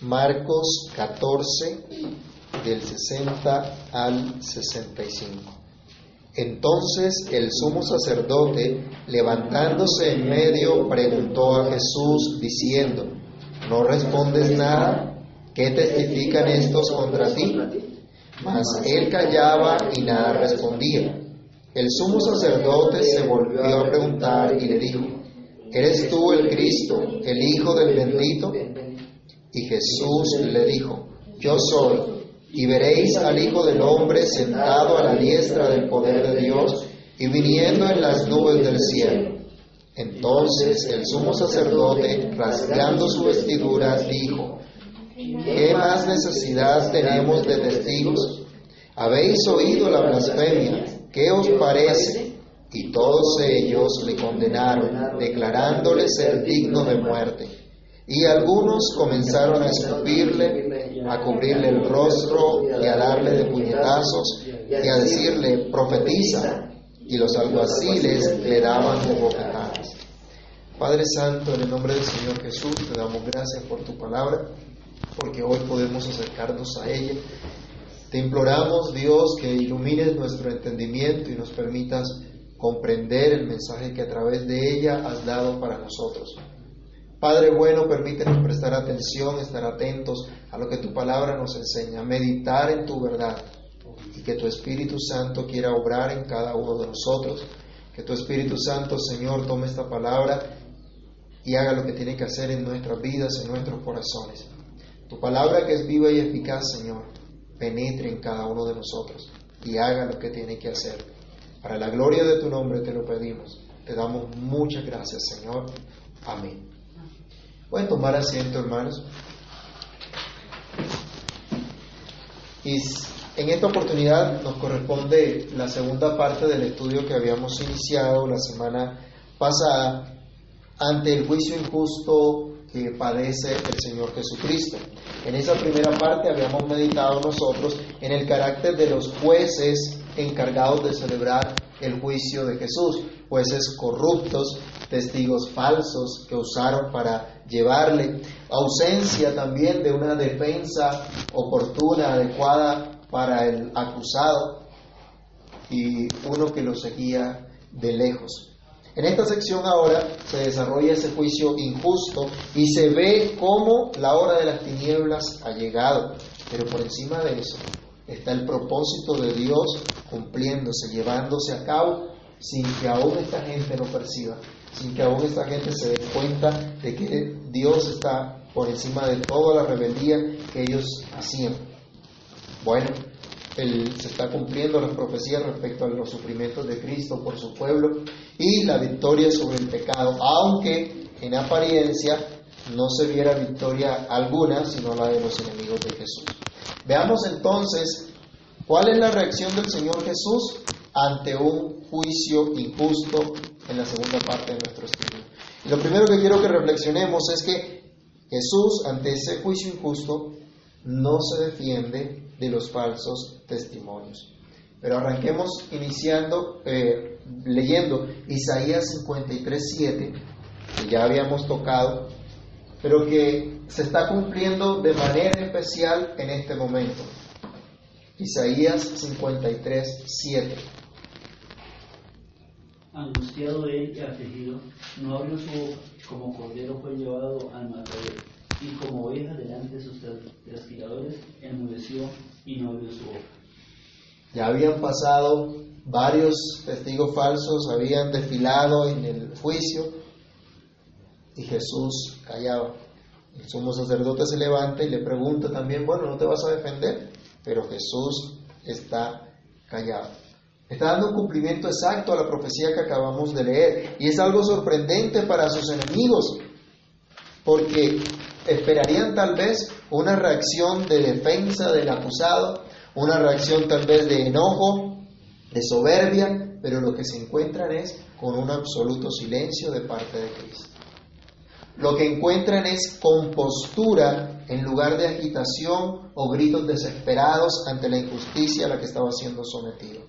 Marcos 14, del 60 al 65. Entonces el sumo sacerdote, levantándose en medio, preguntó a Jesús, diciendo, ¿no respondes nada? ¿Qué testifican estos contra ti? Mas él callaba y nada respondía. El sumo sacerdote se volvió a preguntar y le dijo, ¿eres tú el Cristo, el Hijo del bendito? Y Jesús le dijo, yo soy y veréis al Hijo del Hombre sentado a la diestra del poder de Dios y viniendo en las nubes del cielo. Entonces el sumo sacerdote, rasgando su vestidura, dijo, ¿qué más necesidad tenemos de testigos? Habéis oído la blasfemia, ¿qué os parece? Y todos ellos le condenaron, declarándole ser digno de muerte. Y algunos comenzaron a escupirle, a cubrirle el rostro y a darle de puñetazos y a decirle, profetiza. Y los alguaciles le daban de. Padre Santo, en el nombre del Señor Jesús, te damos gracias por tu palabra, porque hoy podemos acercarnos a ella. Te imploramos, Dios, que ilumines nuestro entendimiento y nos permitas comprender el mensaje que a través de ella has dado para nosotros. Padre bueno, permítenos prestar atención, estar atentos a lo que tu palabra nos enseña, meditar en tu verdad y que tu Espíritu Santo quiera obrar en cada uno de nosotros. Que tu Espíritu Santo, Señor, tome esta palabra y haga lo que tiene que hacer en nuestras vidas, en nuestros corazones. Tu palabra que es viva y eficaz, Señor, penetre en cada uno de nosotros y haga lo que tiene que hacer. Para la gloria de tu nombre te lo pedimos. Te damos muchas gracias, Señor. Amén. Pueden tomar asiento, hermanos. Y en esta oportunidad nos corresponde la segunda parte del estudio que habíamos iniciado la semana pasada ante el juicio injusto que padece el Señor Jesucristo. En esa primera parte habíamos meditado nosotros en el carácter de los jueces encargados de celebrar el juicio de Jesús, jueces corruptos, testigos falsos que usaron para llevarle, ausencia también de una defensa oportuna, adecuada para el acusado y uno que lo seguía de lejos. En esta sección ahora se desarrolla ese juicio injusto y se ve cómo la hora de las tinieblas ha llegado, pero por encima de eso está el propósito de Dios cumpliéndose, llevándose a cabo sin que aún esta gente lo perciba, sin que aún esta gente se dé cuenta de que Dios está por encima de toda la rebeldía que ellos hacían. Bueno, se está cumpliendo las profecías respecto a los sufrimientos de Cristo por su pueblo y la victoria sobre el pecado, aunque en apariencia no se viera victoria alguna, sino la de los enemigos de Jesús. Veamos entonces cuál es la reacción del Señor Jesús ante un juicio injusto en la segunda parte de nuestro estudio. Y lo primero que quiero que reflexionemos es que Jesús ante ese juicio injusto no se defiende de los falsos testimonios. Pero arranquemos iniciando, eh, leyendo Isaías 53, 7, que ya habíamos tocado, pero que se está cumpliendo de manera especial en este momento. Isaías 53, 7. Angustiado él y afligido, no abrió su boca, como cordero fue llevado al matadero, y como oveja delante de sus trasquiladores, enmudeció y no abrió su boca. Ya habían pasado varios testigos falsos, habían desfilado en el juicio, y Jesús callaba. El sumo sacerdote se levanta y le pregunta también, bueno, ¿no te vas a defender? Pero Jesús está callado. Está dando un cumplimiento exacto a la profecía que acabamos de leer. Y es algo sorprendente para sus enemigos, porque esperarían tal vez una reacción de defensa del acusado, una reacción tal vez de enojo, de soberbia, pero lo que se encuentran es con un absoluto silencio de parte de Cristo. Lo que encuentran es compostura en lugar de agitación o gritos desesperados ante la injusticia a la que estaba siendo sometido.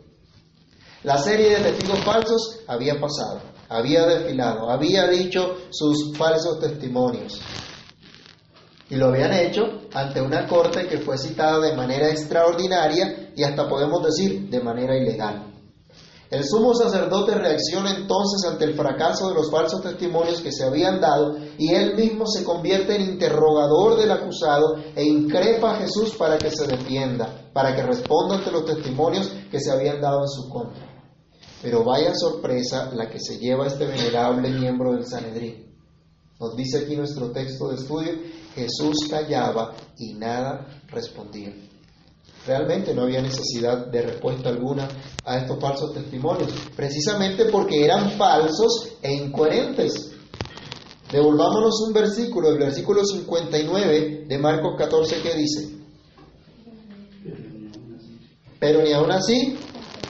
La serie de testigos falsos había pasado, había desfilado, había dicho sus falsos testimonios. Y lo habían hecho ante una corte que fue citada de manera extraordinaria y hasta podemos decir de manera ilegal. El sumo sacerdote reacciona entonces ante el fracaso de los falsos testimonios que se habían dado y él mismo se convierte en interrogador del acusado e increpa a Jesús para que se defienda, para que responda ante los testimonios que se habían dado en su contra. Pero vaya sorpresa la que se lleva este venerable miembro del Sanedrín. Nos dice aquí nuestro texto de estudio, Jesús callaba y nada respondía. Realmente no había necesidad de respuesta alguna a estos falsos testimonios, precisamente porque eran falsos e incoherentes. Devolvámonos un versículo, el versículo 59 de Marcos 14, que dice, pero ni aún así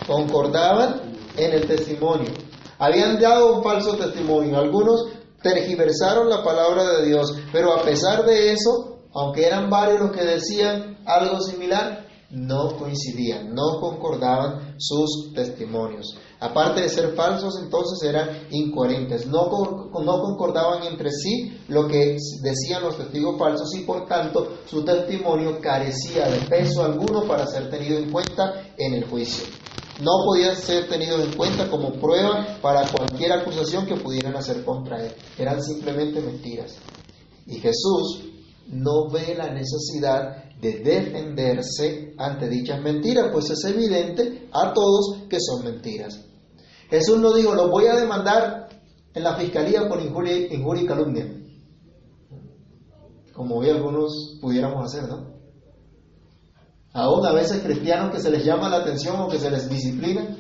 concordaban en el testimonio. Habían dado un falso testimonio, algunos tergiversaron la palabra de Dios, pero a pesar de eso, aunque eran varios los que decían algo similar, no coincidían, no concordaban sus testimonios. Aparte de ser falsos, entonces eran incoherentes, no, no concordaban entre sí lo que decían los testigos falsos y por tanto su testimonio carecía de peso alguno para ser tenido en cuenta en el juicio. No podía ser tenido en cuenta como prueba para cualquier acusación que pudieran hacer contra él. Eran simplemente mentiras. Y Jesús no ve la necesidad de defenderse ante dichas mentiras, pues es evidente a todos que son mentiras. Jesús no dijo, lo voy a demandar en la fiscalía por injuria, y calumnia, como hoy algunos pudiéramos hacer, ¿no? Aún a veces cristianos que se les llama la atención o que se les disciplina,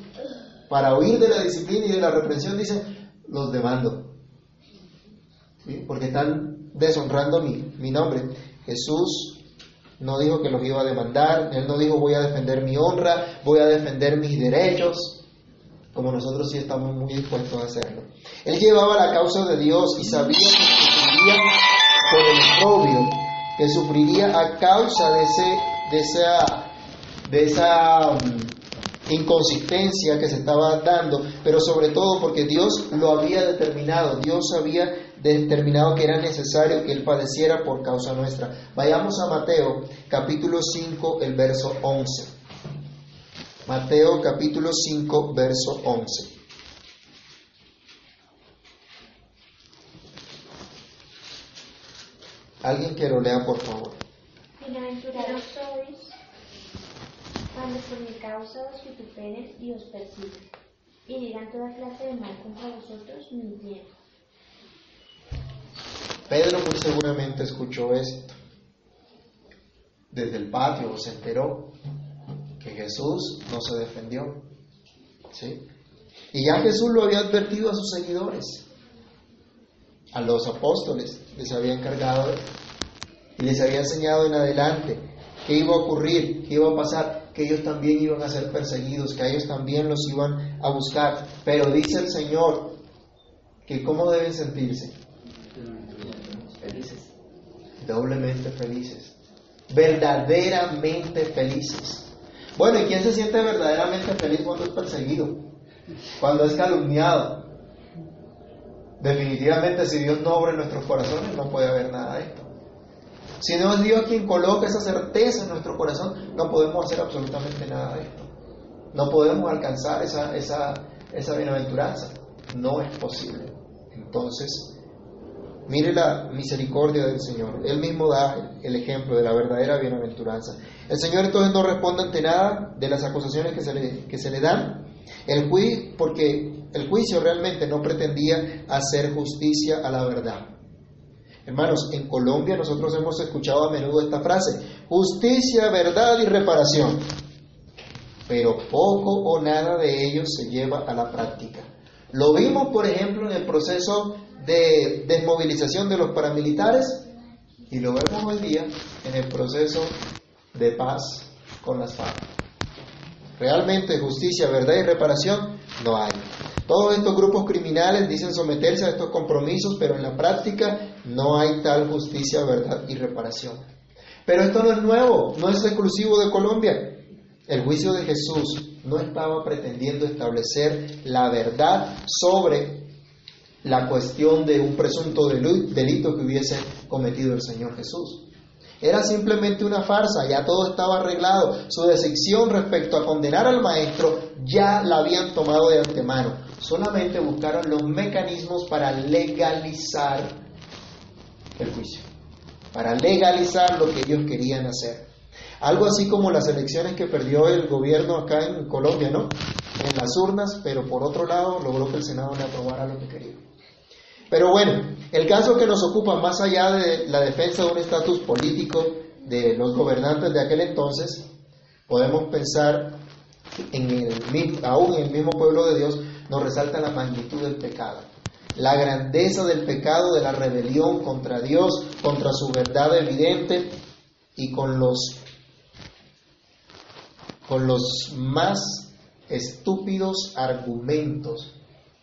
para huir de la disciplina y de la reprensión dicen, los demando, porque están deshonrando mi, mi nombre. Jesús no dijo que los iba a demandar, él no dijo voy a defender mi honra, voy a defender mis derechos, como nosotros sí estamos muy dispuestos a hacerlo. Él llevaba la causa de Dios y sabía que sufriría por el oprobio, que sufriría a causa de, esa mm, inconsistencia que se estaba dando, pero sobre todo porque Dios lo había determinado, Dios había determinado que era necesario que Él padeciera por causa nuestra. Vayamos a Mateo capítulo 5, el verso 11. Mateo capítulo 5, verso 11. Alguien que lo lea, por favor. Bienaventurados sois cuando por mi causa os vituperen y os y digan toda clase de mal contra vosotros mintiendo. Pedro muy seguramente escuchó esto. Desde el patio se enteró que Jesús no se defendió. ¿sí? Y ya Jesús lo había advertido a sus seguidores, a los apóstoles, les había encargado y les había enseñado en adelante qué iba a ocurrir, qué iba a pasar, que ellos también iban a ser perseguidos, que ellos también los iban a buscar. Pero dice el Señor que cómo deben sentirse, doblemente felices, verdaderamente felices. Bueno, ¿y quién se siente verdaderamente feliz cuando es perseguido? Cuando es calumniado. Definitivamente si Dios no obra en nuestros corazones no puede haber nada de esto. Si no es Dios quien coloca esa certeza en nuestro corazón, no podemos hacer absolutamente nada de esto. No podemos alcanzar esa, esa, esa bienaventuranza. No es posible. Entonces, Mire la misericordia del Señor. Él mismo da el ejemplo de la verdadera bienaventuranza. El Señor entonces no responde ante nada de las acusaciones que se le, que se le dan, el porque el juicio realmente no pretendía hacer justicia a la verdad. Hermanos, en Colombia nosotros hemos escuchado a menudo esta frase, justicia, verdad y reparación. Pero poco o nada de ello se lleva a la práctica. Lo vimos, por ejemplo, en el proceso de desmovilización de los paramilitares y lo vemos hoy día en el proceso de paz con las FARC. Realmente justicia, verdad y reparación no hay. Todos estos grupos criminales dicen someterse a estos compromisos, pero en la práctica no hay tal justicia, verdad y reparación. Pero esto no es nuevo, no es exclusivo de Colombia. El juicio de Jesús no estaba pretendiendo establecer la verdad sobre la cuestión de un presunto delito que hubiese cometido el Señor Jesús. Era simplemente una farsa, ya todo estaba arreglado. Su decisión respecto a condenar al maestro ya la habían tomado de antemano. Solamente buscaron los mecanismos para legalizar el juicio, para legalizar lo que ellos querían hacer. Algo así como las elecciones que perdió el gobierno acá en Colombia, ¿no? En las urnas, pero por otro lado logró que el Senado le aprobara lo que quería. Pero bueno, el caso que nos ocupa más allá de la defensa de un estatus político de los gobernantes de aquel entonces, podemos pensar en el, aún en el mismo pueblo de Dios, nos resalta la magnitud del pecado, la grandeza del pecado, de la rebelión contra Dios, contra su verdad evidente y con los, con los más estúpidos argumentos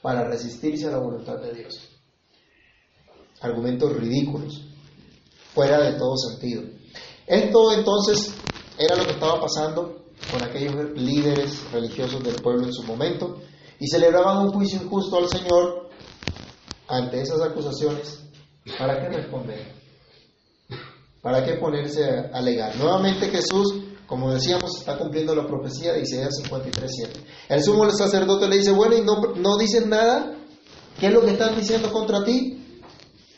para resistirse a la voluntad de Dios argumentos ridículos, fuera de todo sentido. Esto entonces era lo que estaba pasando con aquellos líderes religiosos del pueblo en su momento y celebraban un juicio injusto al Señor ante esas acusaciones. ¿Para qué responder? ¿Para qué ponerse a alegar? Nuevamente Jesús, como decíamos, está cumpliendo la profecía de Isaías 53.7. El sumo sacerdote le dice, bueno, ¿y no, no dicen nada? ¿Qué es lo que están diciendo contra ti?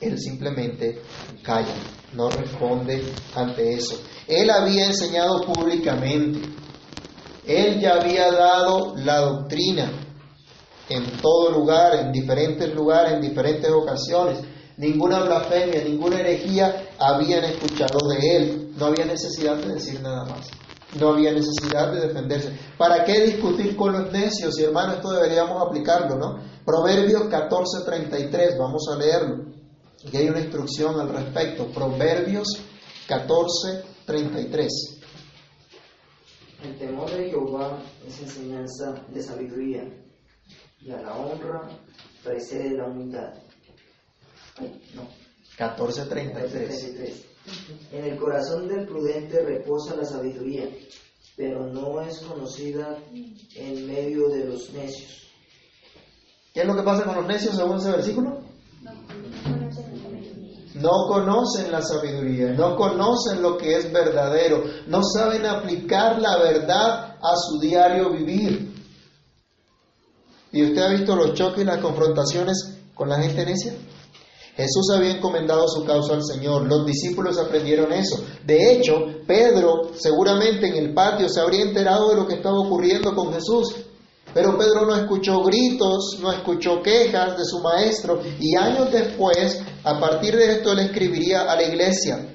Él simplemente calla, no responde ante eso. Él había enseñado públicamente, él ya había dado la doctrina en todo lugar, en diferentes lugares, en diferentes ocasiones. Ninguna blasfemia, ninguna herejía habían escuchado de él. No había necesidad de decir nada más. No había necesidad de defenderse. ¿Para qué discutir con los necios? Y hermano, esto deberíamos aplicarlo, ¿no? Proverbios 14:33, vamos a leerlo. Y hay una instrucción al respecto. Proverbios 14, 33. El temor de Jehová es enseñanza de sabiduría, y a la honra precede la humildad. No. 14.33. En el corazón del prudente reposa la sabiduría, pero no es conocida en medio de los necios. ¿Qué es lo que pasa con los necios según ese versículo? No conocen la sabiduría, no conocen lo que es verdadero, no saben aplicar la verdad a su diario vivir. ¿Y usted ha visto los choques y las confrontaciones con la gente necia? Jesús había encomendado su causa al Señor, los discípulos aprendieron eso. De hecho, Pedro seguramente en el patio se habría enterado de lo que estaba ocurriendo con Jesús pero Pedro no escuchó gritos, no escuchó quejas de su maestro y años después, a partir de esto, él escribiría a la iglesia,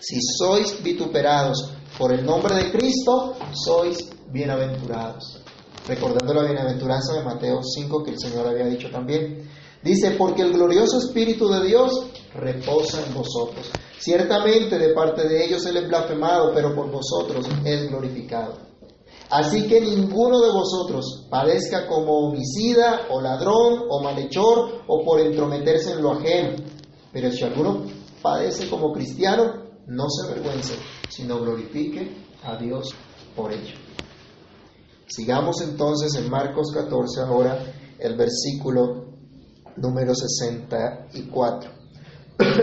si sois vituperados por el nombre de Cristo, sois bienaventurados. Recordando la bienaventuranza de Mateo 5 que el Señor había dicho también. Dice, porque el glorioso Espíritu de Dios reposa en vosotros. Ciertamente de parte de ellos Él es blasfemado, pero por vosotros es glorificado. Así que ninguno de vosotros padezca como homicida o ladrón o malhechor o por entrometerse en lo ajeno. Pero si alguno padece como cristiano, no se avergüence, sino glorifique a Dios por ello. Sigamos entonces en Marcos 14 ahora el versículo número 64.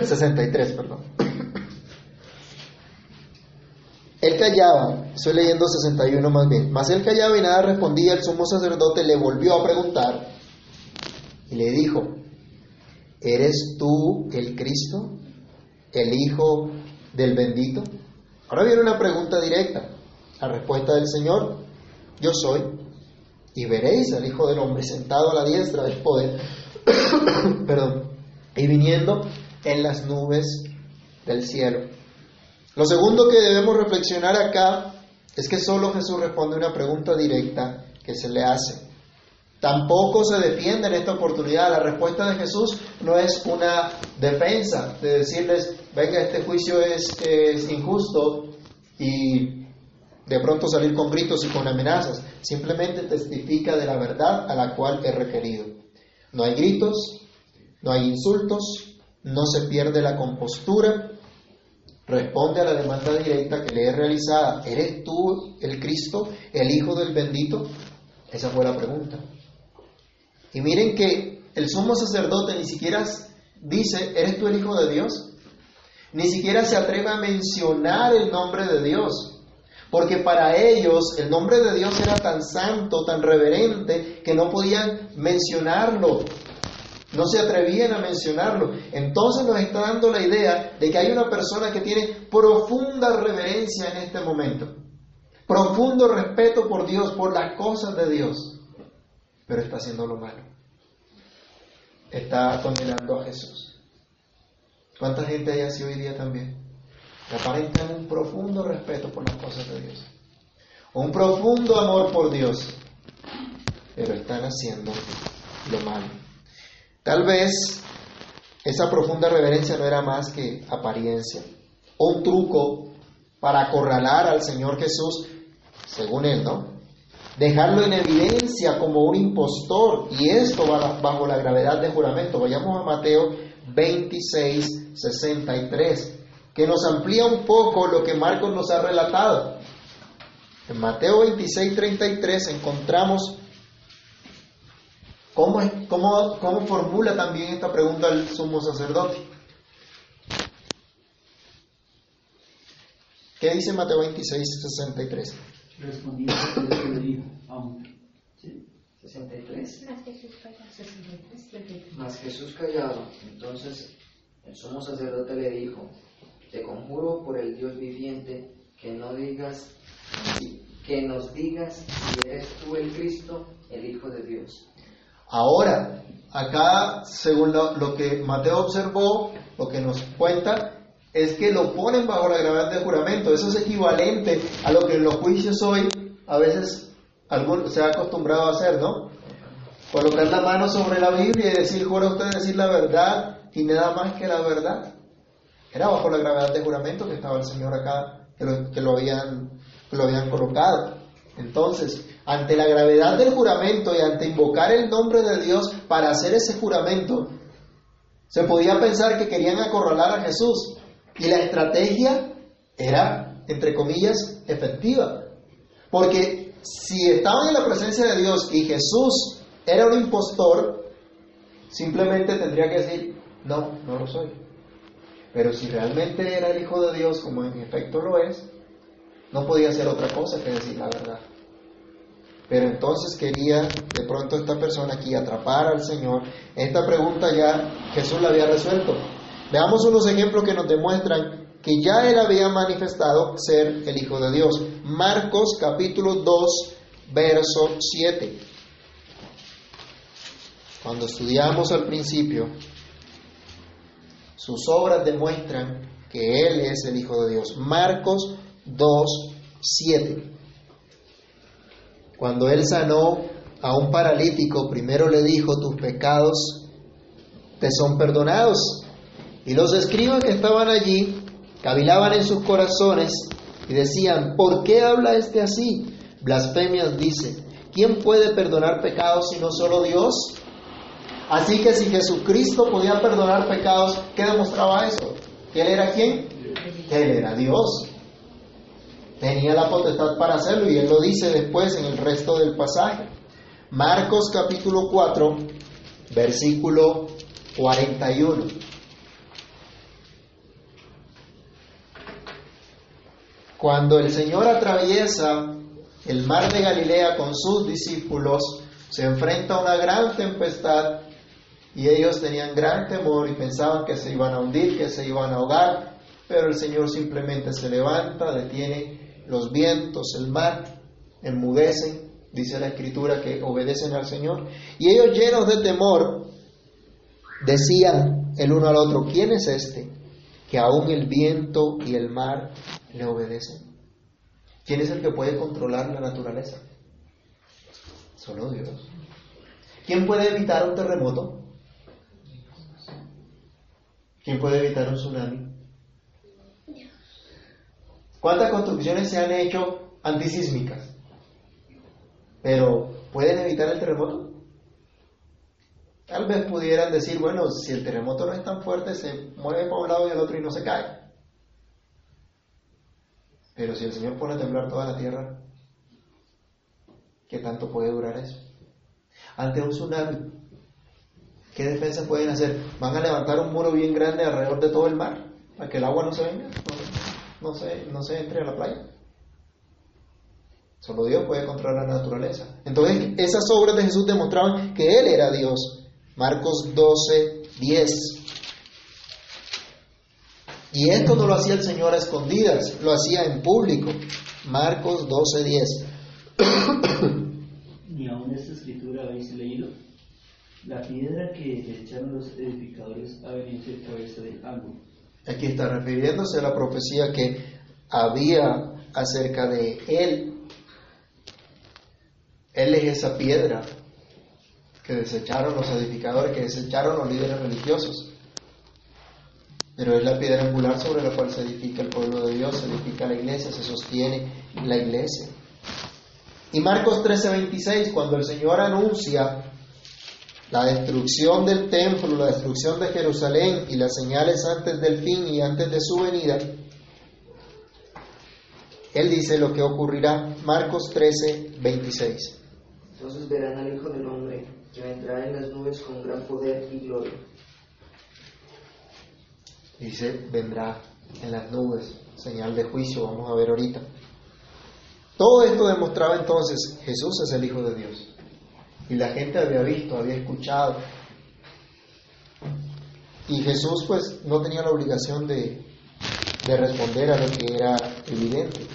63, perdón. Él callaba, estoy leyendo 61 más bien, mas él callaba y nada respondía, el sumo sacerdote le volvió a preguntar y le dijo, ¿eres tú el Cristo, el Hijo del bendito? Ahora viene una pregunta directa, la respuesta del Señor, yo soy, y veréis al Hijo del Hombre sentado a la diestra del poder, perdón, y viniendo en las nubes del cielo. Lo segundo que debemos reflexionar acá es que solo Jesús responde una pregunta directa que se le hace. Tampoco se defiende en esta oportunidad. La respuesta de Jesús no es una defensa de decirles, venga, este juicio es, injusto y de pronto salir con gritos y con amenazas. Simplemente testifica de la verdad a la cual he requerido. No hay gritos, no hay insultos, no se pierde la compostura, responde a la demanda directa que le he realizada, ¿eres tú el Cristo, el Hijo del bendito? Esa fue la pregunta. Y miren que el sumo sacerdote ni siquiera dice, ¿eres tú el Hijo de Dios? ni siquiera se atreve a mencionar el nombre de Dios. Porque para ellos el nombre de Dios era tan santo, tan reverente, que no podían mencionarlo. No se atrevían a mencionarlo. Entonces nos está dando la idea de que hay una persona que tiene profunda reverencia en este momento. Profundo respeto por Dios, por las cosas de Dios. Pero está haciendo lo malo. Está condenando a Jesús. ¿Cuánta gente hay así hoy día también? Que aparentan un profundo respeto por las cosas de Dios. Un profundo amor por Dios. Pero están haciendo lo malo. Tal vez esa profunda reverencia no era más que apariencia, un truco para acorralar al Señor Jesús, según él, ¿no? Dejarlo en evidencia como un impostor, y esto bajo la gravedad de juramento. Vayamos a Mateo 26, 63, que nos amplía un poco lo que Marcos nos ha relatado. En Mateo 26, 33 encontramos ¿Cómo, cómo, cómo formula también esta pregunta el sumo sacerdote? ¿Qué dice Mateo 26, 63? Respondió y le dijo, aunque. ¿sí? 63. Más Jesús callado. Mas Jesús callado. Entonces el sumo sacerdote le dijo, te conjuro por el Dios viviente que no digas, que nos digas si eres tú el Cristo, el Hijo de Dios. Ahora, acá, según lo, que Mateo observó, lo que nos cuenta, es que lo ponen bajo la gravedad de juramento. Eso es equivalente a lo que en los juicios hoy a veces algún, se ha acostumbrado a hacer, ¿no? Colocar la mano sobre la Biblia y decir, jura usted decir la verdad y nada más que la verdad. Era bajo la gravedad de juramento que estaba el Señor acá, que lo, que lo habían, que lo habían colocado. Entonces, ante la gravedad del juramento y ante invocar el nombre de Dios para hacer ese juramento, se podía pensar que querían acorralar a Jesús. Y la estrategia era, entre comillas, efectiva. Porque si estaban en la presencia de Dios y Jesús era un impostor, simplemente tendría que decir, no, no lo soy. Pero si realmente era el Hijo de Dios, como en efecto lo es, no podía hacer otra cosa que decir la verdad. Pero entonces quería de pronto esta persona aquí atrapar al Señor. Esta pregunta ya Jesús la había resuelto. Veamos unos ejemplos que nos demuestran que ya él había manifestado ser el Hijo de Dios. Marcos capítulo 2, verso 7. Cuando estudiamos al principio, sus obras demuestran que Él es el Hijo de Dios. Marcos 2, 7. Cuando Él sanó a un paralítico, primero le dijo, tus pecados te son perdonados. Y los escribas que estaban allí cavilaban en sus corazones y decían, ¿por qué habla este así? Blasfemias dice, ¿quién puede perdonar pecados si no solo Dios? Así que si Jesucristo podía perdonar pecados, ¿qué demostraba eso? ¿Que Él era quién? Que Él era Dios. Tenía la potestad para hacerlo y Él lo dice después en el resto del pasaje. Marcos capítulo 4, versículo 41. Cuando el Señor atraviesa el mar de Galilea con sus discípulos, se enfrenta a una gran tempestad y ellos tenían gran temor y pensaban que se iban a hundir, que se iban a ahogar, pero el Señor simplemente se levanta, detiene los vientos, el mar, enmudecen, dice la escritura que obedecen al Señor, y ellos llenos de temor decían el uno al otro, ¿quién es este que aún el viento y el mar le obedecen? ¿Quién es el que puede controlar la naturaleza? Solo Dios. ¿Quién puede evitar un terremoto? ¿Quién puede evitar un tsunami? ¿Cuántas construcciones se han hecho antisísmicas? Pero, ¿pueden evitar el terremoto? Tal vez pudieran decir, bueno, si el terremoto no es tan fuerte, se mueve para un lado y al otro y no se cae. Pero si el Señor pone a temblar toda la tierra, ¿qué tanto puede durar eso? Ante un tsunami, ¿qué defensas pueden hacer? ¿Van a levantar un muro bien grande alrededor de todo el mar? para que el agua no se venga, no, se, no se entre a la playa. Solo Dios puede controlar la naturaleza. Entonces, esas obras de Jesús demostraban que Él era Dios. Marcos 12, 10. Y esto no lo hacía el Señor a escondidas, lo hacía en público. Marcos 12, 10. Ni aún esta escritura habéis leído. La piedra que echaron los edificadores ha venido cabeza del ángulo. Aquí está refiriéndose a la profecía que había acerca de Él. Él es esa piedra que desecharon los edificadores, que desecharon los líderes religiosos. Pero es la piedra angular sobre la cual se edifica el pueblo de Dios, se edifica la iglesia, se sostiene la iglesia. Y Marcos 13:26, cuando el Señor anuncia la destrucción del templo, la destrucción de Jerusalén y las señales antes del fin y antes de su venida, Él dice lo que ocurrirá. Marcos 13:26. Entonces verán al Hijo del Hombre que vendrá en las nubes con gran poder y gloria. Dice, vendrá en las nubes, señal de juicio, vamos a ver ahorita. Todo esto demostraba entonces, Jesús es el Hijo de Dios. Y la gente había visto, había escuchado. Y Jesús pues no tenía la obligación de, de responder a lo que era evidente.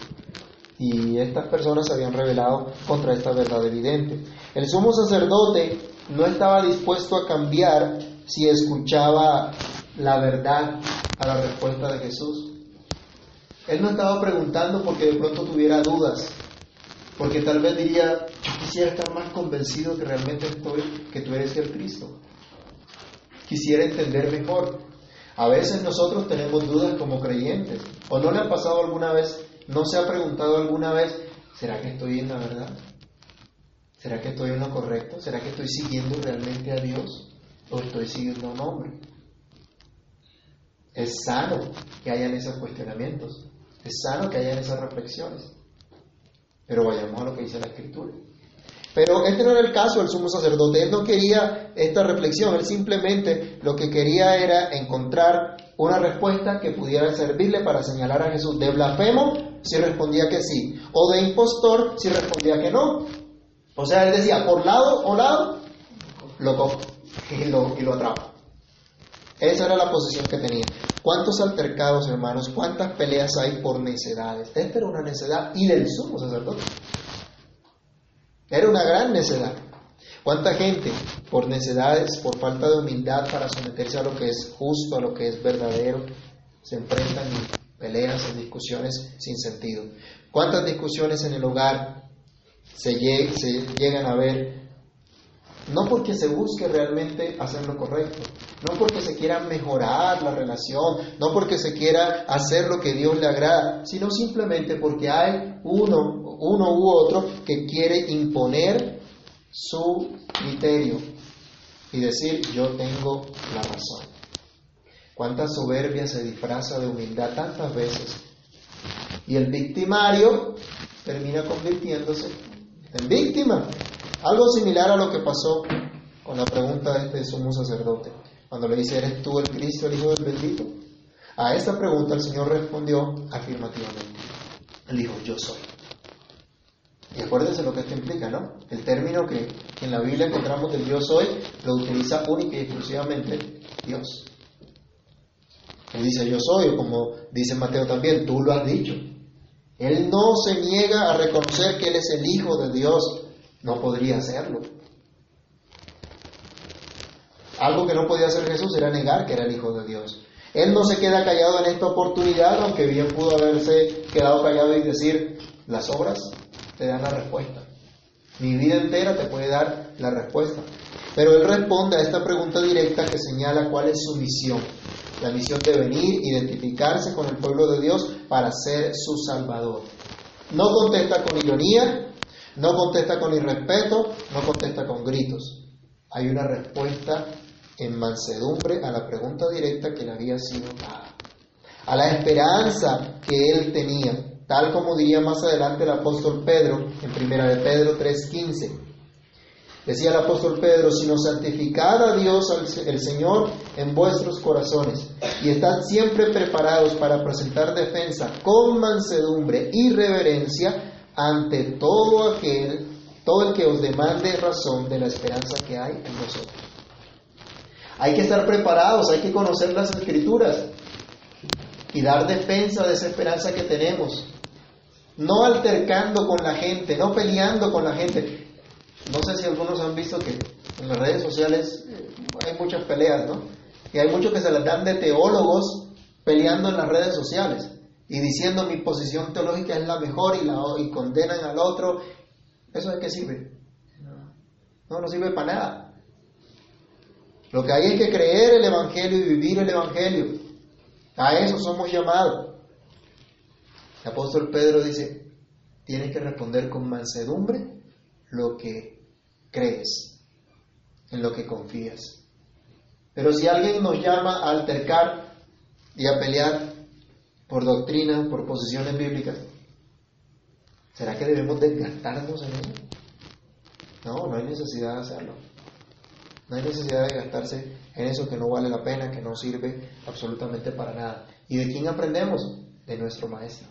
Y estas personas se habían revelado contra esta verdad evidente. El sumo sacerdote no estaba dispuesto a cambiar si escuchaba la verdad a la respuesta de Jesús. Él no estaba preguntando porque de pronto tuviera dudas, porque tal vez diría, yo quisiera estar más convencido que realmente estoy, que tú eres el Cristo. Quisiera entender mejor. A veces nosotros tenemos dudas como creyentes. ¿O no le ha pasado alguna vez, no se ha preguntado alguna vez, ¿será que estoy en la verdad? ¿Será que estoy en lo correcto? ¿Será que estoy siguiendo realmente a Dios? ¿O estoy siguiendo a un hombre? Es sano que hayan esos cuestionamientos. Es sano que hayan esas reflexiones. Pero vayamos a lo que dice la Escritura. Pero este no era el caso del sumo sacerdote. Él no quería esta reflexión. Él simplemente lo que quería era encontrar una respuesta que pudiera servirle para señalar a Jesús de blasfemo si respondía que sí, o de impostor si respondía que no. O sea, él decía, por lado o lado, lo cojo y lo, y lo atrapa. Esa era la posición que tenía. ¿Cuántos altercados, hermanos? ¿Cuántas peleas hay por necedades? Esta era una necedad y del sumo sacerdote. Era una gran necedad. ¿Cuánta gente por necedades, por falta de humildad para someterse a lo que es justo, a lo que es verdadero, se enfrentan en peleas, en discusiones sin sentido? ¿Cuántas discusiones en el hogar se, se llegan a ver no porque se busque realmente hacer lo correcto, no porque se quiera mejorar la relación, no porque se quiera hacer lo que Dios le agrada, sino simplemente porque hay uno, uno u otro que quiere imponer su criterio y decir yo tengo la razón. Cuánta soberbia se disfraza de humildad tantas veces. Y el victimario termina convirtiéndose en víctima. Algo similar a lo que pasó con la pregunta de este sumo sacerdote, cuando le dice, ¿eres tú el Cristo, el Hijo del bendito? A esta pregunta el Señor respondió afirmativamente. Él dijo, yo soy. Y acuérdense lo que esto implica, ¿no? El término que, en la Biblia encontramos del yo soy lo utiliza única y exclusivamente Dios. Él dice yo soy, o como dice Mateo también, tú lo has dicho. Él no se niega a reconocer que Él es el Hijo de Dios, no podría hacerlo. Algo que no podía hacer Jesús era negar que era el Hijo de Dios. Él no se queda callado en esta oportunidad, aunque bien pudo haberse quedado callado y decir, las obras te dan la respuesta. Mi vida entera te puede dar la respuesta. Pero él responde a esta pregunta directa que señala cuál es su misión. La misión de venir, identificarse con el pueblo de Dios para ser su Salvador. No contesta con ironía, no contesta con irrespeto, no contesta con gritos. Hay una respuesta en mansedumbre a la pregunta directa que le había sido dada. A la esperanza que él tenía, tal como diría más adelante el apóstol Pedro en 1 de Pedro 3:15. Decía el apóstol Pedro, sino santificad a Dios el Señor en vuestros corazones y estad siempre preparados para presentar defensa con mansedumbre y reverencia ante todo aquel, todo el que os demande razón de la esperanza que hay en nosotros. Hay que estar preparados, hay que conocer las escrituras y dar defensa de esa esperanza que tenemos. No altercando con la gente, no peleando con la gente. No sé si algunos han visto que en las redes sociales hay muchas peleas, ¿no? Y hay muchos que se las dan de teólogos peleando en las redes sociales y diciendo mi posición teológica es la mejor y, la, y condenan al otro. ¿Eso de qué sirve? No, no sirve para nada. Lo que hay es que creer el Evangelio y vivir el Evangelio. A eso somos llamados. El apóstol Pedro dice, tienes que responder con mansedumbre lo que crees, en lo que confías. Pero si alguien nos llama a altercar y a pelear por doctrina, por posiciones bíblicas, ¿será que debemos desgastarnos en eso? No, no hay necesidad de hacerlo. No hay necesidad de gastarse en eso que no vale la pena, que no sirve absolutamente para nada. ¿Y de quién aprendemos? De nuestro Maestro.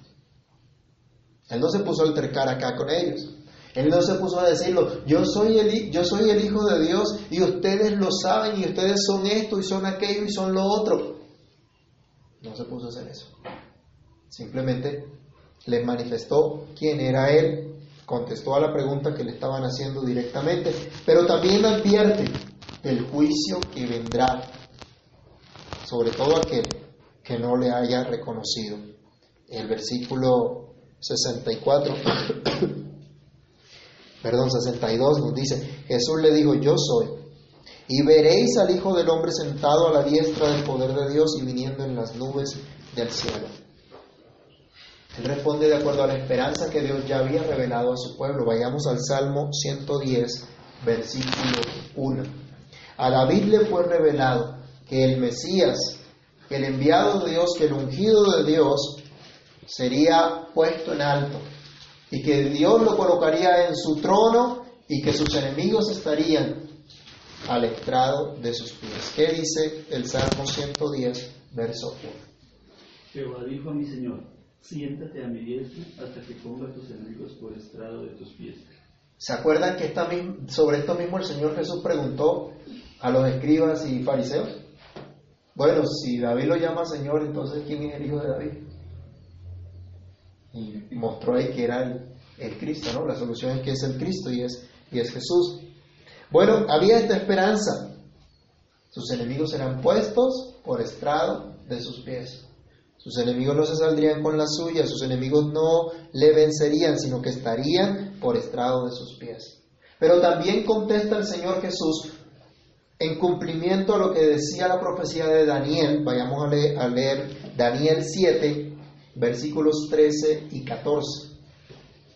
Él no se puso a altercar acá con ellos. Él no se puso a decirlo, yo soy, el, yo soy el Hijo de Dios y ustedes lo saben y ustedes son esto y son aquello y son lo otro. No se puso a hacer eso. Simplemente les manifestó quién era Él, contestó a la pregunta que le estaban haciendo directamente, pero también advierte del juicio que vendrá sobre todo aquel que no le haya reconocido. El versículo 64 perdón, 62 nos dice, Jesús le dijo, yo soy. Y veréis al Hijo del Hombre sentado a la diestra del poder de Dios y viniendo en las nubes del cielo. Él responde de acuerdo a la esperanza que Dios ya había revelado a su pueblo. Vayamos al Salmo 110, versículo 1. A David le fue revelado que el Mesías, el enviado de Dios, que el ungido de Dios, sería puesto en alto y que Dios lo colocaría en su trono y que sus enemigos estarían al estrado de sus pies. ¿Qué dice el Salmo 110, verso 1? Jehová dijo a mi Señor, siéntate a mi diestra hasta que ponga tus enemigos por estrado de tus pies. ¿Se acuerdan que esta, sobre esto mismo el Señor Jesús preguntó a los escribas y fariseos? Bueno, si David lo llama Señor, entonces ¿quién es el hijo de David? y mostró ahí que era el, Cristo, ¿no? La solución es que es el Cristo y es, y es Jesús. Bueno, había esta esperanza. Sus enemigos serán puestos por estrado de sus pies. Sus enemigos no se saldrían con la suya, sus enemigos no le vencerían, sino que estarían por estrado de sus pies. Pero también contesta el Señor Jesús en cumplimiento a lo que decía la profecía de Daniel. Vayamos a leer, a leer Daniel 7, versículos 13 y 14.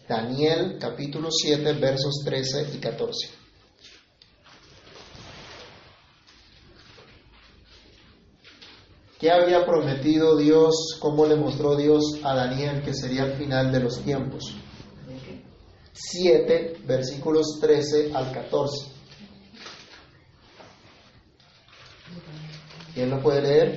Daniel capítulo 7 versos 13 y 14. ¿Qué había prometido Dios? ¿Cómo le mostró Dios a Daniel que sería el final de los tiempos? 7 versículos 13 al 14. ¿Quién lo puede leer?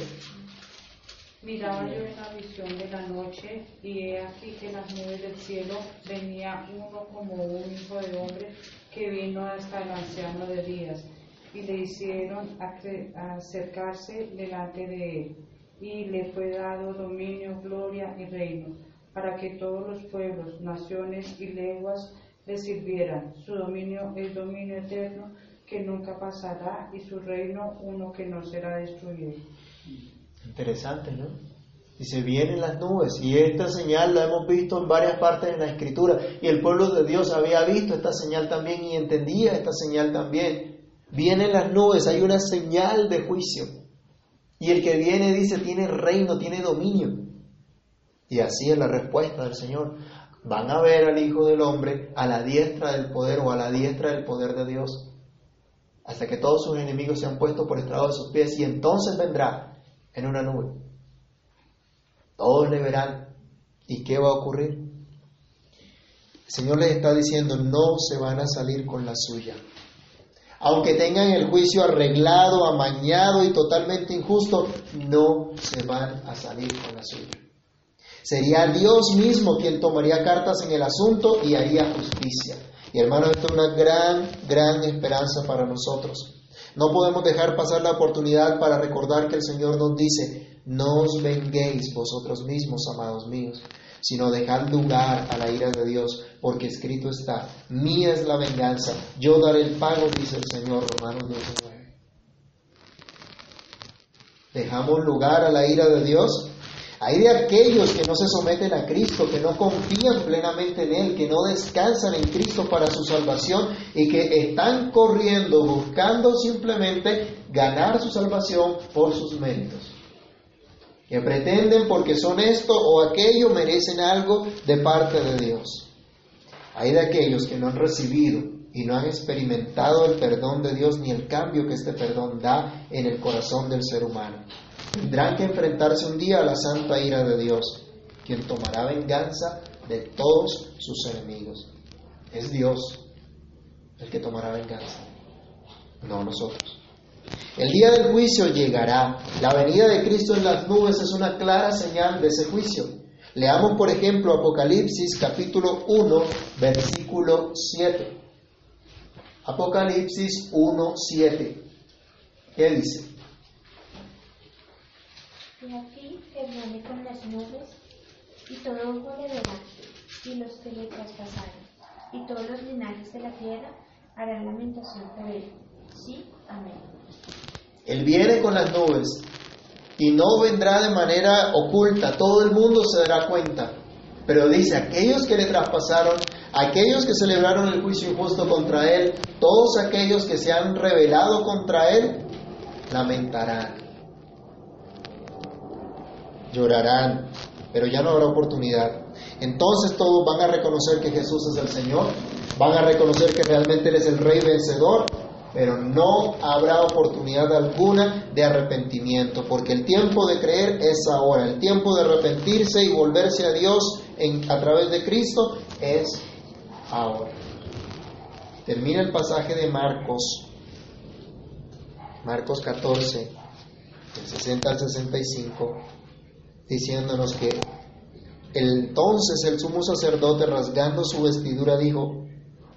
Miraba yo en la visión de la noche, y he aquí que en las nubes del cielo venía uno como un hijo de hombre que vino hasta el anciano de días, y le hicieron acercarse delante de él, y le fue dado dominio, gloria y reino, para que todos los pueblos, naciones y lenguas le sirvieran. Su dominio es dominio eterno que nunca pasará, y su reino uno que no será destruido. Interesante, ¿no? Se vienen las nubes. Y esta señal la hemos visto en varias partes de la escritura. Y el pueblo de Dios había visto esta señal también y entendía esta señal también. Vienen las nubes, hay una señal de juicio. Y el que viene dice, tiene reino, tiene dominio. Y así es la respuesta del Señor. Van a ver al Hijo del Hombre a la diestra del poder o a la diestra del poder de Dios. Hasta que todos sus enemigos se han puesto por estrado de sus pies. Y entonces vendrá en una nube. Todos le verán. ¿Y qué va a ocurrir? El Señor les está diciendo, no se van a salir con la suya. Aunque tengan el juicio arreglado, amañado y totalmente injusto, no se van a salir con la suya. Sería Dios mismo quien tomaría cartas en el asunto y haría justicia. Y hermanos, esto es una gran, gran esperanza para nosotros. No podemos dejar pasar la oportunidad para recordar que el Señor nos dice, no os venguéis vosotros mismos, amados míos, sino dejad lugar a la ira de Dios, porque escrito está, mía es la venganza, yo daré el pago, dice el Señor, Romanos 19. Dejamos lugar a la ira de Dios. Hay de aquellos que no se someten a Cristo, que no confían plenamente en Él, que no descansan en Cristo para su salvación y que están corriendo buscando simplemente ganar su salvación por sus méritos que pretenden porque son esto o aquello merecen algo de parte de Dios. Hay de aquellos que no han recibido y no han experimentado el perdón de Dios ni el cambio que este perdón da en el corazón del ser humano. Tendrán que enfrentarse un día a la santa ira de Dios, quien tomará venganza de todos sus enemigos. Es Dios el que tomará venganza, no nosotros. El día del juicio llegará. La venida de Cristo en las nubes es una clara señal de ese juicio. Leamos, por ejemplo, Apocalipsis capítulo 1, versículo 7. Apocalipsis 1, 7. ¿Qué dice? Y aquí viene con las nubes, y todo ojo le verá, y los que le traspasaron, y todos los linajes de la tierra harán lamentación por él. Sí, amén. Él viene con las nubes y no vendrá de manera oculta, todo el mundo se dará cuenta. Pero dice, aquellos que le traspasaron, aquellos que celebraron el juicio injusto contra él, todos aquellos que se han rebelado contra él, lamentarán, llorarán, pero ya no habrá oportunidad. Entonces todos van a reconocer que Jesús es el Señor, van a reconocer que realmente Él es el Rey vencedor pero no habrá oportunidad alguna de arrepentimiento, porque el tiempo de creer es ahora, el tiempo de arrepentirse y volverse a Dios a través de Cristo es ahora. Termina el pasaje de Marcos, Marcos 14, del 60 al 65, diciéndonos que entonces el sumo sacerdote rasgando su vestidura dijo,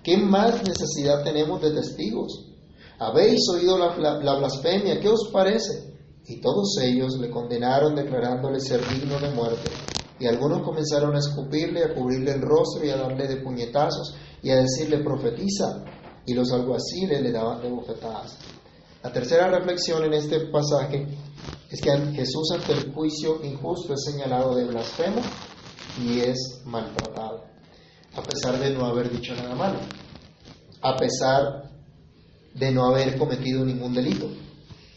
¿qué más necesidad tenemos de testigos? habéis oído la, blasfemia, ¿qué os parece? Y todos ellos le condenaron declarándole ser digno de muerte. Y algunos comenzaron a escupirle, a cubrirle el rostro y a darle de puñetazos y a decirle profetiza. Y los alguaciles le daban de bofetadas. La tercera reflexión en este pasaje es que Jesús ante el juicio injusto es señalado de blasfemo y es maltratado, a pesar de no haber dicho nada malo, a pesar de no haber cometido ningún delito.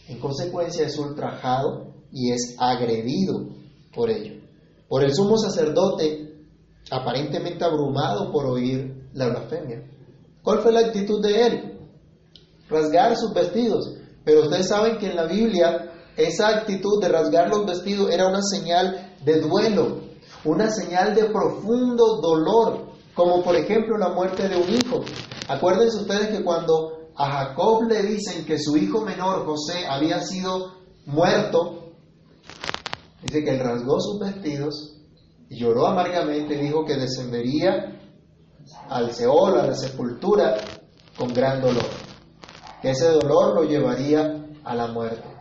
En consecuencia es ultrajado y es agredido por ello. Por el sumo sacerdote, aparentemente abrumado por oír la blasfemia. ¿Cuál fue la actitud de él? Rasgar sus vestidos. Pero ustedes saben que en la Biblia esa actitud de rasgar los vestidos era una señal de duelo, una señal de profundo dolor, como por ejemplo la muerte de un hijo. Acuérdense ustedes que cuando a Jacob le dicen que su hijo menor, José, había sido muerto, dice que él rasgó sus vestidos y lloró amargamente y dijo que descendería al Seol, a la sepultura, con gran dolor. Que ese dolor lo llevaría a la muerte.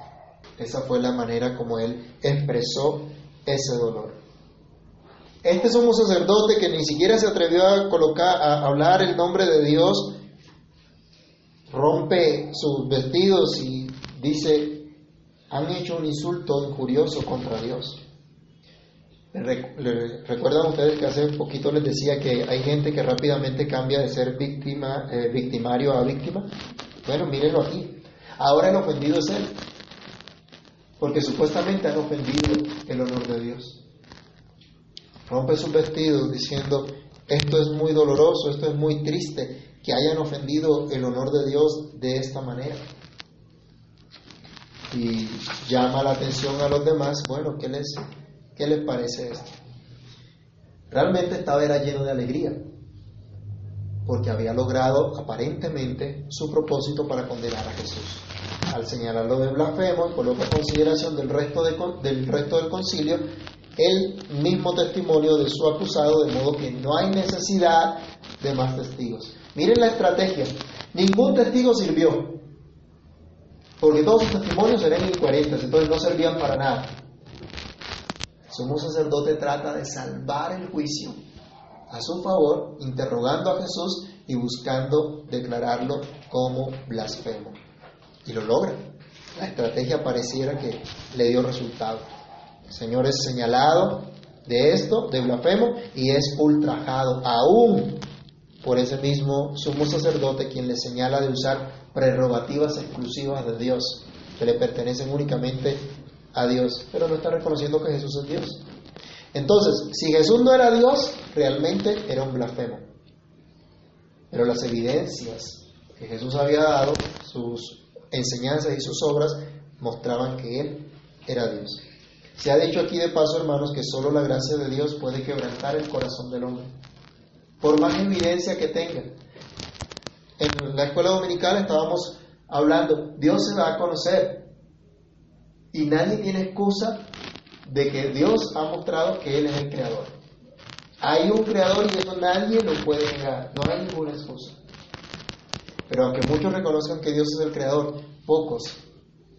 Esa fue la manera como él expresó ese dolor. Este sumo sacerdote que ni siquiera se atrevió a colocar a hablar el nombre de Dios rompe sus vestidos y dice, han hecho un insulto injurioso contra Dios. ¿Recuerdan ustedes que hace poquito les decía que hay gente que rápidamente cambia de ser víctima, eh, victimario a víctima? Bueno, mírenlo aquí. Ahora el ofendido es él, porque supuestamente han ofendido el honor de Dios. Rompe sus vestidos diciendo, esto es muy doloroso, esto es muy triste, que hayan ofendido el honor de Dios de esta manera. Y llama la atención a los demás, bueno, ¿qué les, qué les parece esto? Realmente estaba era lleno de alegría. Porque había logrado aparentemente su propósito para condenar a Jesús. Al señalarlo de blasfemo y coloca consideración del resto, del resto del concilio el mismo testimonio de su acusado, de modo que no hay necesidad de más testigos. Miren la estrategia. Ningún testigo sirvió, porque todos sus testimonios eran incoherentes, entonces no servían para nada. El sumo sacerdote trata de salvar el juicio a su favor, interrogando a Jesús y buscando declararlo como blasfemo. Y lo logra. La estrategia pareciera que le dio resultado. El Señor es señalado de esto, de blasfemo, y es ultrajado aún por ese mismo sumo sacerdote quien le señala de usar prerrogativas exclusivas de Dios, que le pertenecen únicamente a Dios, pero no está reconociendo que Jesús es Dios. Entonces, si Jesús no era Dios, realmente era un blasfemo. Pero las evidencias que Jesús había dado, sus enseñanzas y sus obras, mostraban que Él era Dios. Se ha dicho aquí de paso, hermanos, que solo la gracia de Dios puede quebrantar el corazón del hombre, por más evidencia que tenga. En la escuela dominical estábamos hablando, Dios se va a conocer y nadie tiene excusa de que Dios ha mostrado que Él es el creador. Hay un creador y eso nadie lo puede negar, no hay ninguna excusa. Pero aunque muchos reconozcan que Dios es el creador, pocos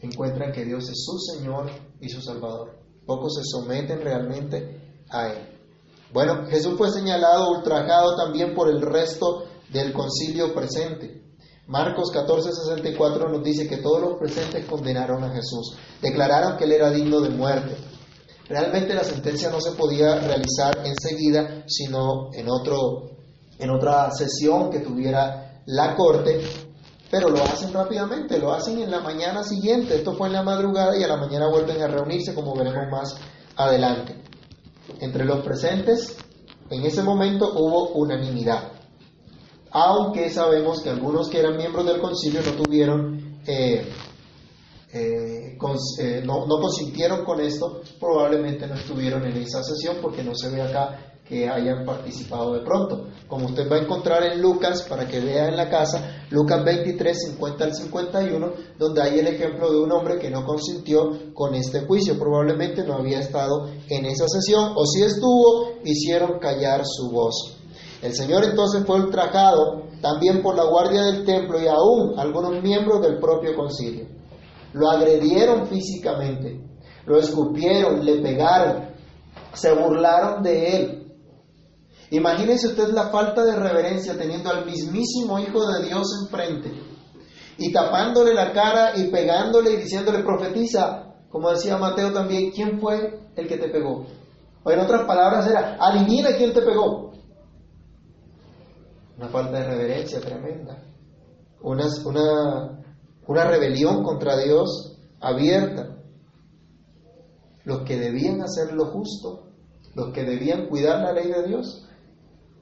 encuentran que Dios es su Señor y su Salvador. Pocos se someten realmente a Él. Bueno, Jesús fue señalado, ultrajado también por el resto del concilio presente. Marcos 14:64 nos dice que todos los presentes condenaron a Jesús, declararon que Él era digno de muerte. Realmente la sentencia no se podía realizar enseguida, sino en, otro, en otra sesión que tuviera la corte, pero lo hacen rápidamente, lo hacen en la mañana siguiente. Esto fue en la madrugada y a la mañana vuelven a reunirse, como veremos más adelante. Entre los presentes, en ese momento hubo unanimidad, aunque sabemos que algunos que eran miembros del concilio no tuvieron eh, eh, eh, no, no, consintieron con esto, probablemente no estuvieron en esa sesión porque no se ve acá que hayan participado de pronto. Como usted va a encontrar en Lucas, para que vea en la casa, Lucas 23, 50 al 51, donde hay el ejemplo de un hombre que no consintió con este juicio. Probablemente no había estado en esa sesión, o si estuvo, hicieron callar su voz. El Señor entonces fue ultrajado también por la guardia del templo y aún algunos miembros del propio concilio lo agredieron físicamente, lo escupieron, le pegaron, se burlaron de él. Imagínese usted la falta de reverencia teniendo al mismísimo Hijo de Dios enfrente y tapándole la cara y pegándole y diciéndole profetiza, como decía Mateo también, ¿quién fue el que te pegó? O en otras palabras era, adivina quién te pegó. Una falta de reverencia tremenda. Una, una una rebelión contra Dios abierta. Los que debían hacer lo justo, los que debían cuidar la ley de Dios,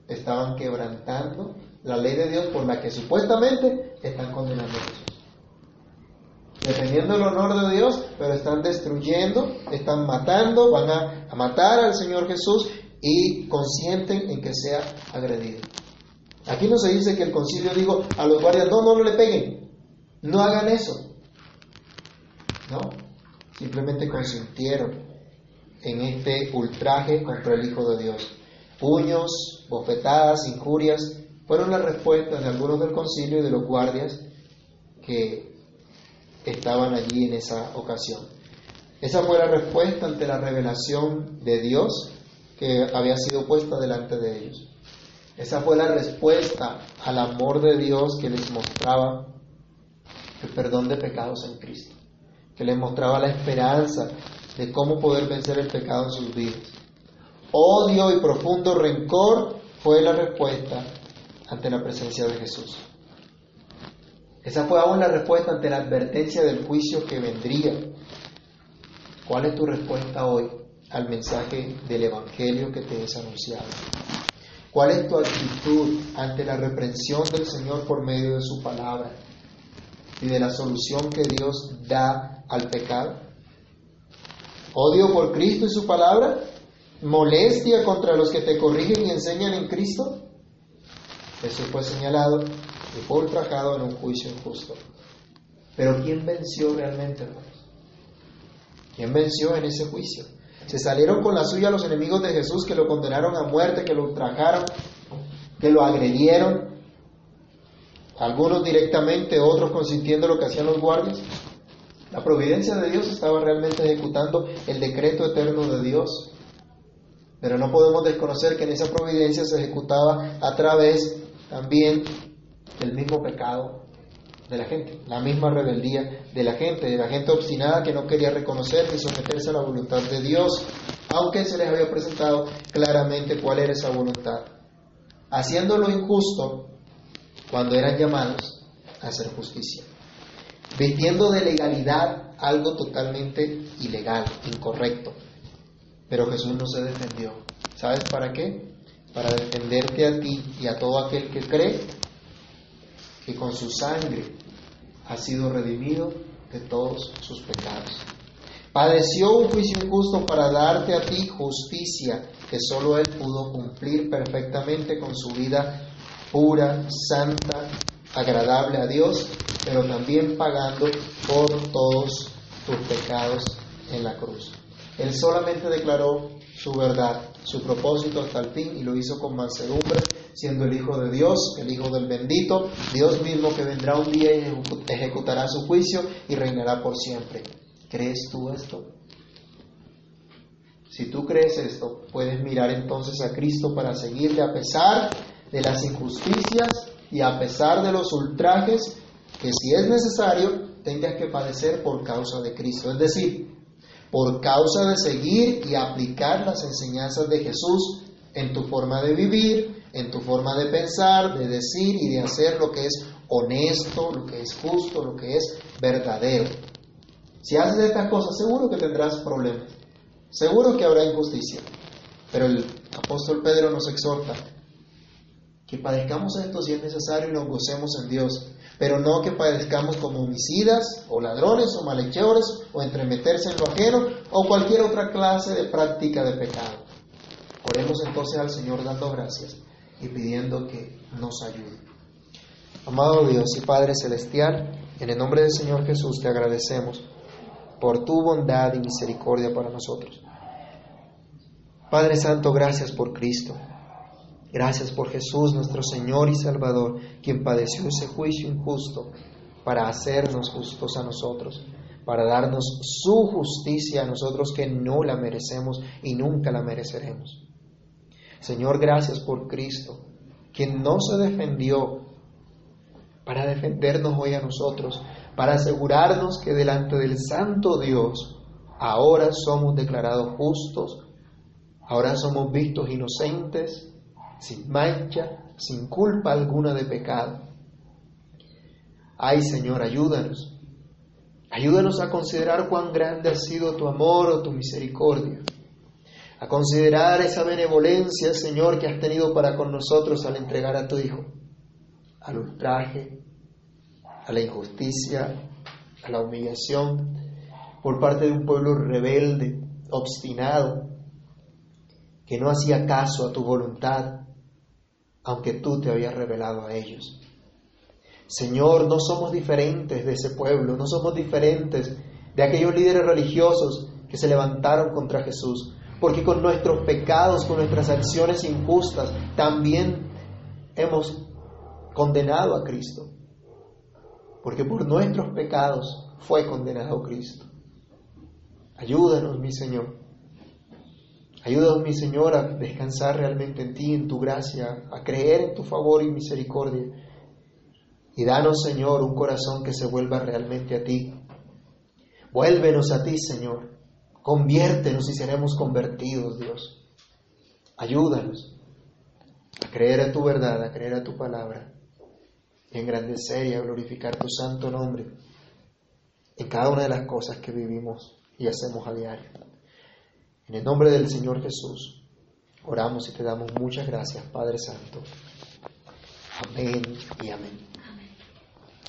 estaban quebrantando la ley de Dios por la que supuestamente están condenando a Jesús. Defendiendo el honor de Dios, pero están destruyendo, están matando, van a, matar al Señor Jesús y consienten en que sea agredido. Aquí no se dice que el concilio dijo a los guardias, no, no, no le peguen, no hagan eso. No, simplemente consintieron en este ultraje contra el Hijo de Dios. Puños, bofetadas, injurias, fueron las respuestas de algunos del concilio y de los guardias que estaban allí en esa ocasión. Esa fue la respuesta ante la revelación de Dios que había sido puesta delante de ellos. Esa fue la respuesta al amor de Dios que les mostraba el perdón de pecados en Cristo, que les mostraba la esperanza de cómo poder vencer el pecado en sus vidas. Odio y profundo rencor fue la respuesta ante la presencia de Jesús. Esa fue aún la respuesta ante la advertencia del juicio que vendría. ¿Cuál es tu respuesta hoy al mensaje del Evangelio que te es anunciado? ¿Cuál es tu actitud ante la reprensión del Señor por medio de su palabra? Y de la solución que Dios da al pecado. Odio por Cristo y su palabra, molestia contra los que te corrigen y enseñan en Cristo. Jesús fue señalado y fue ultrajado en un juicio injusto. Pero ¿quién venció realmente, hermanos? ¿Quién venció en ese juicio? Se salieron con la suya los enemigos de Jesús que lo condenaron a muerte, que lo ultrajaron, que lo agredieron, algunos directamente, otros consintiendo lo que hacían los guardias. La providencia de Dios estaba realmente ejecutando el decreto eterno de Dios. Pero no podemos desconocer que en esa providencia se ejecutaba a través también del mismo pecado de la gente, la misma rebeldía de la gente, de la gente obstinada que no quería reconocer ni someterse a la voluntad de Dios, aunque se les había presentado claramente cuál era esa voluntad. Haciendo lo injusto, cuando eran llamados a hacer justicia, vistiendo de legalidad algo totalmente ilegal, incorrecto. Pero Jesús no se defendió. ¿Sabes para qué? Para defenderte a ti y a todo aquel que cree que con su sangre ha sido redimido de todos sus pecados. Padeció un juicio injusto para darte a ti justicia que solo Él pudo cumplir perfectamente con su vida pura, santa, agradable a Dios, pero también pagando por todos tus pecados en la cruz. Él solamente declaró su verdad, su propósito hasta el fin y lo hizo con mansedumbre, siendo el Hijo de Dios, el Hijo del bendito, Dios mismo que vendrá un día y ejecutará su juicio y reinará por siempre. ¿Crees tú esto? Si tú crees esto, puedes mirar entonces a Cristo para seguirle a pesar de las injusticias y a pesar de los ultrajes que si es necesario tengas que padecer por causa de Cristo. Es decir, por causa de seguir y aplicar las enseñanzas de Jesús en tu forma de vivir, en tu forma de pensar, de decir y de hacer lo que es honesto, lo que es justo, lo que es verdadero. Si haces estas cosas, seguro que tendrás problemas, seguro que habrá injusticia. Pero el apóstol Pedro nos exhorta que padezcamos esto si es necesario y nos gocemos en Dios, pero no que padezcamos como homicidas o ladrones o malhechores o entremeterse en lo ajeno o cualquier otra clase de práctica de pecado. Oremos entonces al Señor dando gracias y pidiendo que nos ayude. Amado Dios y Padre Celestial, en el nombre del Señor Jesús te agradecemos por tu bondad y misericordia para nosotros. Padre Santo, gracias por Cristo. Gracias por Jesús, nuestro Señor y Salvador, quien padeció ese juicio injusto para hacernos justos a nosotros, para darnos su justicia a nosotros que no la merecemos y nunca la mereceremos. Señor, gracias por Cristo, quien no se defendió para defendernos hoy a nosotros, para asegurarnos que delante del Santo Dios ahora somos declarados justos, ahora somos vistos inocentes sin mancha, sin culpa alguna de pecado. Ay Señor, ayúdanos. Ayúdanos a considerar cuán grande ha sido tu amor o tu misericordia. A considerar esa benevolencia, Señor, que has tenido para con nosotros al entregar a tu Hijo. Al ultraje, a la injusticia, a la humillación por parte de un pueblo rebelde, obstinado, que no hacía caso a tu voluntad, aunque tú te habías revelado a ellos. Señor, no somos diferentes de ese pueblo, no somos diferentes de aquellos líderes religiosos que se levantaron contra Jesús, porque con nuestros pecados, con nuestras acciones injustas, también hemos condenado a Cristo, porque por nuestros pecados fue condenado Cristo. Ayúdanos, mi Señor, Ayúdanos, mi Señor, a descansar realmente en ti, en tu gracia, a creer en tu favor y misericordia. Y danos, Señor, un corazón que se vuelva realmente a ti. Vuélvenos a ti, Señor. Conviértenos y seremos convertidos, Dios. Ayúdanos a creer a tu verdad, a creer a tu palabra, y engrandecer y a glorificar tu santo nombre en cada una de las cosas que vivimos y hacemos a diario. En el nombre del Señor Jesús, oramos y te damos muchas gracias, Padre Santo. Amén y amén.